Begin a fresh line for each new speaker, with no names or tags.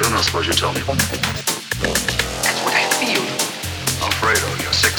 I don't know, suppose you tell me.
That's what I feel.
I'm afraid of you.